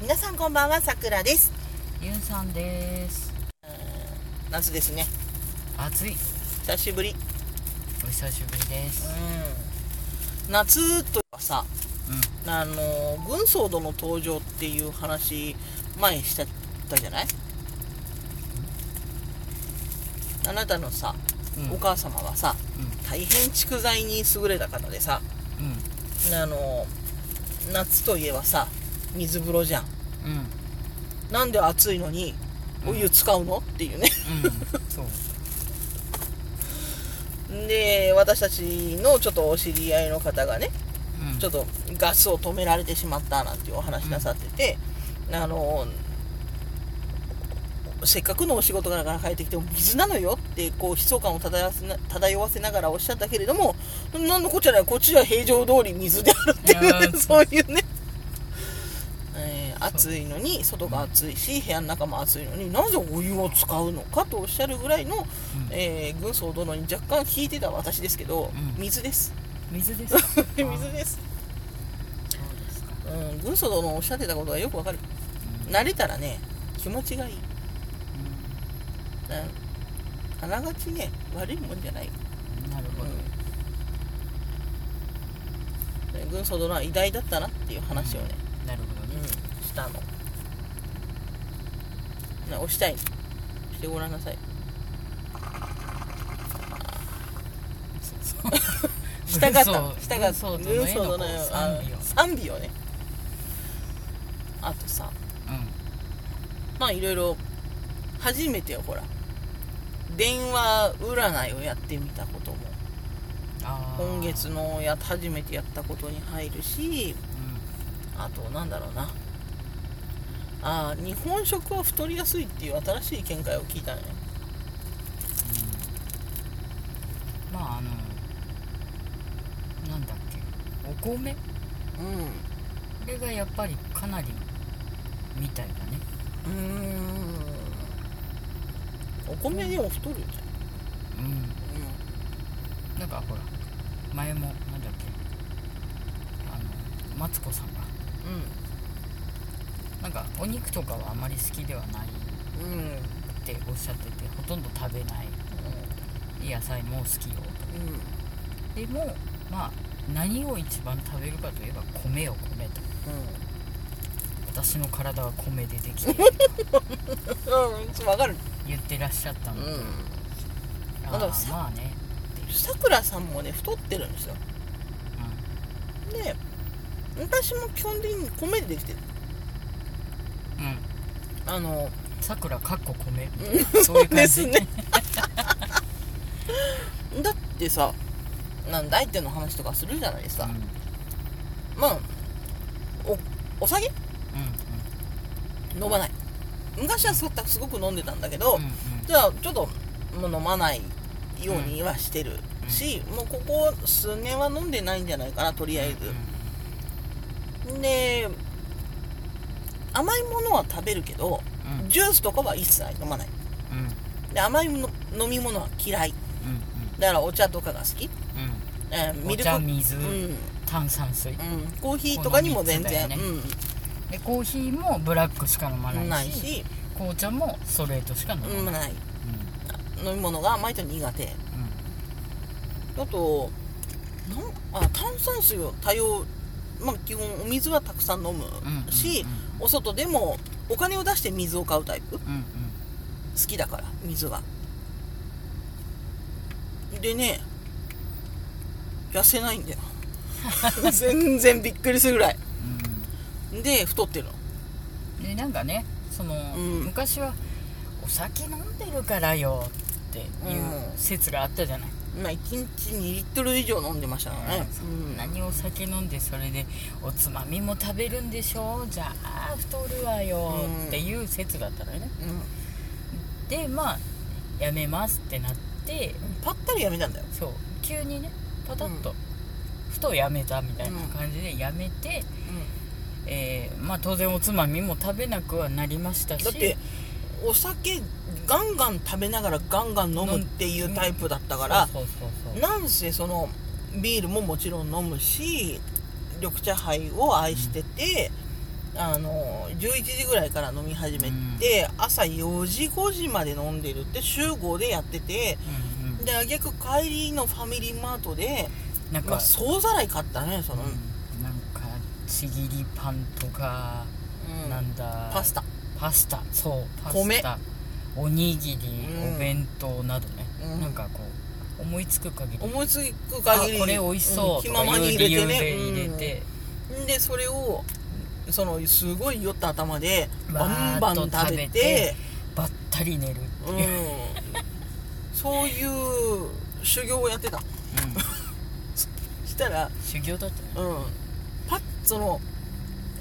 皆さんこんばんはさくらです。ゆんさんです。夏ですね。暑い。久しぶり。お久しぶりです。うん。夏とはさうあの軍曹殿登場っていう話前しちゃったじゃない？あなたのさ、うん。お母様はさう大変蓄財に優れた方でさあの夏といえばさ水風呂じゃん。うん。なんで暑いのにお湯使うの？っていうね。うん。そう。で私たちのちょっとお知り合いの方がねうん。ちょっとガスを止められてしまったなんていうお話なさってて、あのせっかくのお仕事から帰ってきても水なのよってこう悲壮感を漂わせながらおっしゃったけれどもなんのこっちゃないこっちは平常通り水であるっていうそういうね、えー暑いのに外が暑いし部屋の中も暑いのになぜお湯を使うのかとおっしゃるぐらいの、えー軍曹殿に若干聞いてた私ですけど、うん。水です。水です。か水です。そうですか。うん、軍曹殿のおっしゃってたことがよくわかる。慣れたらね気持ちがいい、うん、あながちね悪いもんじゃない、うんなるほど。うん、軍曹殿は偉大だったなっていう話をね、なるほどうんねしたの。な押したい。してごらんなさい。した。かった。したかった軍曹殿よ賛美を。ね。あとさうまあいろいろ初めてよほら。電話占いをやってみたことも。今月のや初めてやったことに入るしうあとなんだろうなあー日本食は太りやすいっていう新しい見解を聞いたのねん。まああのなんだっけ。お米？うこれがやっぱりかなりみたいだね。んうーん。お米でも太るじうん。ゃん。なんかほら前もなんだっけ。あのマツコさんがうなんかお肉とかはあまり好きではないんうんうんっておっしゃっててほとんど食べない。野菜も好きよ。うん。でもまあ何を一番食べるかといえば米よ米と。私の体は米でできている。とうん。うんわかる。言ってらっしゃったので、うん。ああまあね。さくらさんもね太ってるんですよ。で私も基本的に米でできてるうん。うんあのさくらかっこ米。う んそういう感じ。ですね。だってさなんだいっての話とかするじゃないですか、うん。うんまあおお酒？う飲まない。昔はすごくすごく飲んでたんだけど、んうんうん。じゃあちょっともう飲まないようにはしてるし、もうここ数年は飲んでないんじゃないかなとりあえず、で甘いものは食べるけどうん。うんジュースとかは一切飲まない。うん。で甘いの飲み物は嫌い。うんだからお茶とかが好き、うん。えーうんお茶水、うん、うん、炭酸水。コーヒーとかにも全然、この三つでコーヒーもブラックしか飲まうん、なないいし、し紅茶もストレートしか飲まない、うん、飲み物が甘いと苦手。うん。あとなんあ炭酸水を多用まあ基本お水はたくさん飲むうんし、うんお外でもお金を出して水を買うタイプ？好うんうん。きだから水が。でね痩せないんだよ。全然びっくりするぐらい。で太ってるの。うんでなんかねその、うん。昔はお酒飲んでるからよっていううん。説があったじゃない、まあ1日2リットル以上飲んでましたからね、そんなにお酒飲んでそれでおつまみも食べるんでしょじゃあ太るわよ。うん。っていう説だったのよね。うん。でまあやめますってなって。うん。ぱったりやめたんだよ。そう。急にねパタッと、ふとやめたみたいな感じでやめて、えーまあ当然おつまみも食べなくはなりましたし。だってお酒ガンガン食べながらガンガン飲むっていうタイプだったからなんせそのビールももちろん飲むし緑茶杯を愛してて、あの11時ぐらいから飲み始めて、朝4時5時まで飲んでるって集合でやっててであげく帰りのファミリーマートで、なんか、まあ、総ざらい買ったねその、うん。なんかちぎりパンとか、うん。なんだ。パスタパスタ。そうパ米スタ。おにぎり、うん。お弁当などね、うん。なんかこう思いつく限り。思いつく限りあこれ美味しそうとかん気ままに入れていう理由でね。入れて、うん。でそれをそのすごい酔った頭でバンバン食べてばったり寝るってう。ん。いう、そういう修行をやってた。うん。したら修行だったね。うん。パッその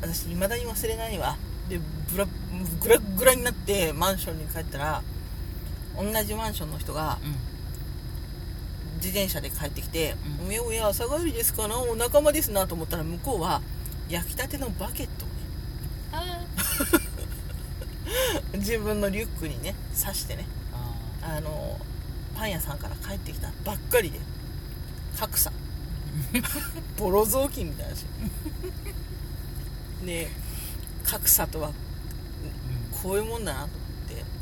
私いまだに忘れないわでブラグラグラになってマンションに帰ったら同じマンションの人が自転車で帰ってきて「うん。おやおや朝帰りですかな？お仲間ですな」と思ったら向こうは焼きたてのバケットをねあ 自分のリュックにね刺してねああのパン屋さんから帰ってきたばっかりで格差。ボロ雑巾みたいなし。で格差とはこういうもんだなと思っ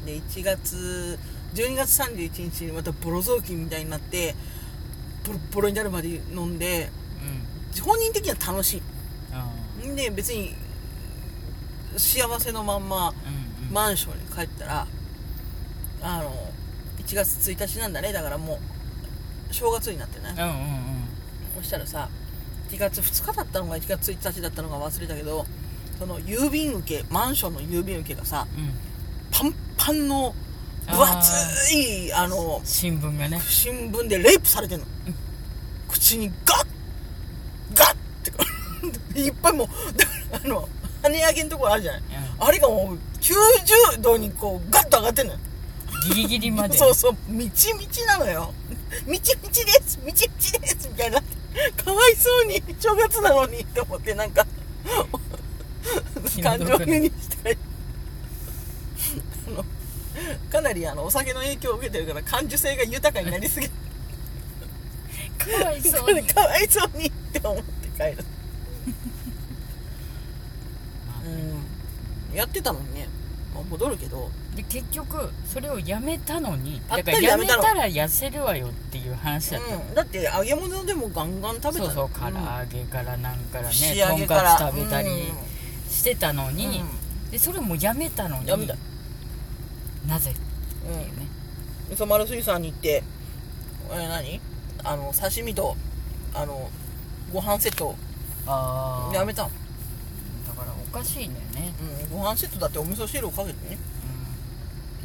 て。で1月12月31日にまたボロ雑巾みたいになってボロボロになるまで飲んでうん。本人的には楽しあいんで別に幸せのまんまマンションに帰ったらあの1月1日なんだね。だからもう正月になってね。うんうんうん。そしたらさ1月2日だったのか1月1日だったのか忘れたけどその郵便受けマンションの郵便受けがさうん。パンパンの分厚いあの新聞がね。新聞でレイプされてんの。口にガッガッって いっぱいもう あの跳ね上げんところあるじゃない。あれがもう90度にこうガッと上がってんのよ。ギリギリまで。そうそう。みちみちなのよ。みちみちですみちみちですみたいな。かわいそうに正月なのにって思ってなんか感情にしたい。あのかなりあのお酒の影響を受けてるから感受性が豊かになりすぎてかわいそうに。かわいそうにって思って帰る。うん。やってたのにね、まあ、戻るけど。で結局それをやめたのにだからやめたら痩せるわよっていう話だった。の、うん、だって揚げ物でもガンガン食べたの。そうそう唐揚げからなんからね串とんかつ食べたりしてたのうん。に、でそれもやめたのにやめた。なぜ？うん。っていうね、うん磯丸水産に行ってえ何？あの刺身とあのご飯セット。ああやめたの、だからおかしいんだよね、うん、ご飯セットだってお味噌汁をかけてね。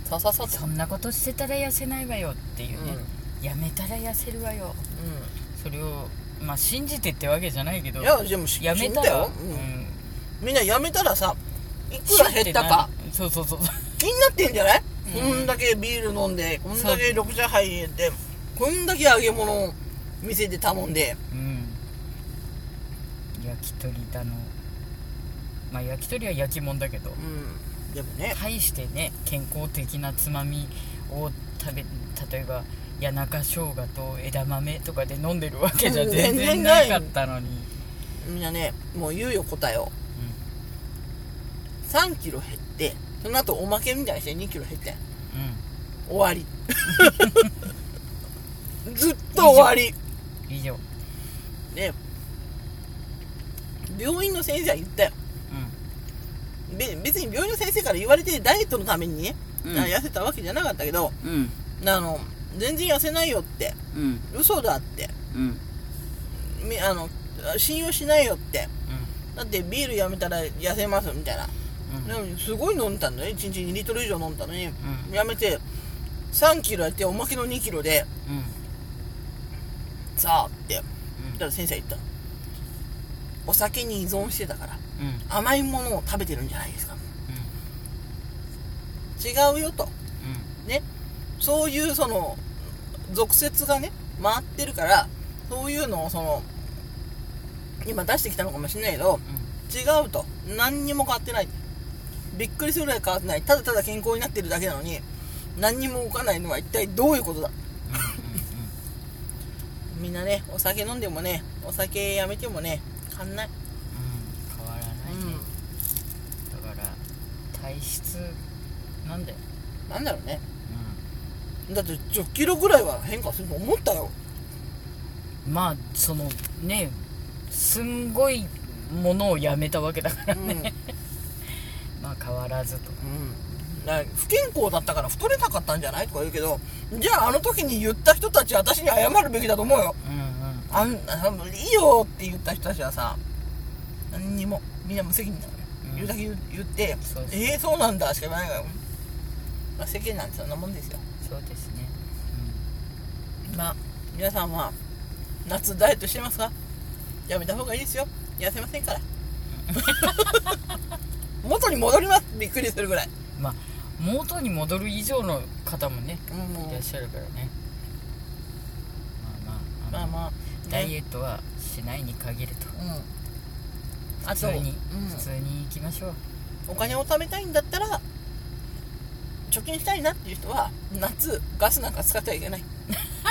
うさささん、と。そんなことしてたら痩せないわよっていうね、やめたら痩せるわよ。うそれをまあ信じてってわけじゃないけど。んいやでもしやめたら、ううん。ん、みんなやめたらさいくら減ったか。そうそうそう。気になってんじゃない、うん。こんだけビール飲んでこんだけ緑茶入れてこんだけ揚げ物を店で頼んで。うん。焼き鳥だのまあ焼き鳥は焼き物だけど。うん。でもね。大してね健康的なつまみを食べ例えば谷中生姜と枝豆とかで飲んでるわけじゃうん全全然然なかったのに、みんなねもう言うよ答えを3キロ減ってその後おまけみたいにして2キロ減ってうん。終わり。ずっと終わり。うん以上。で病院の先生は言ったよ。べ別に病院の先生から言われてダイエットのためにね、うん。あ痩せたわけじゃなかったけどうん。あの全然痩せないよってうん。嘘だってうん。みあの信用しないよってだってビールやめたら痩せますみたいな。うんでもすごい飲んだんだね。1日2リットル以上飲んだのに、うん。やめて3キロやっておまけの2キロでうん。さあって。たら先生が言った。のお酒に依存してたから。うん。甘いものを食べてるんじゃないですか。違うよと。ね。そういうその俗説がね回ってるからそういうのをその今出してきたのかもしれないけど違うと。何にも変わってないびっくりするぐらい変わってない。ただただ健康になってるだけなのに何にも動かないのは一体どういうことだ？みんなねお酒飲んでもねお酒やめてもね変わんない、うん変わらない。ねうん、体質なんだよ、なんだろうね。だって10キロぐらいは変化すると思ったよ。うん、まあそのねすんごいものをやめたわけだからうん、あ変わらずと。うん、不健康だったから太れなかったんじゃないとか言うけどじゃああの時に言った人たち私に謝るべきだと思うよ。うんうん。あんあいいよって言った人たちはさ何にもみんな無責任だから、うん。言うだけ言ってそうええそうなんだしか言わないから、まあ、世間なんてそんなもんですよ。そうですね、まあ皆さんは夏ダイエットしてますか？やめた方がいいですよ。痩せませんから 元に戻ります。びっくりするぐらい。うん、まあ元に戻る以上の方もねうん。いらっしゃるからね。まあまあまあまあ、ダイエットはしないに限ると。うん。あと、普通に、うん。普通に行きましょう。お金を貯めたいんだったら貯金したいなっていう人は夏ガスなんか使ってはいけない。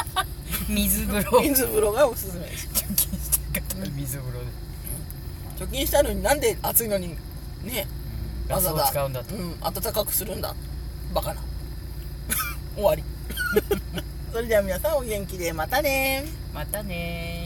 水風呂。水風呂がおすすめです。貯金した方は水風呂で、貯金したのになんで暑いのにねうん、ガスを使うんだと。うん暖かくするんだ。バカな。終わり。それでは皆さんお元気でまたねまたねー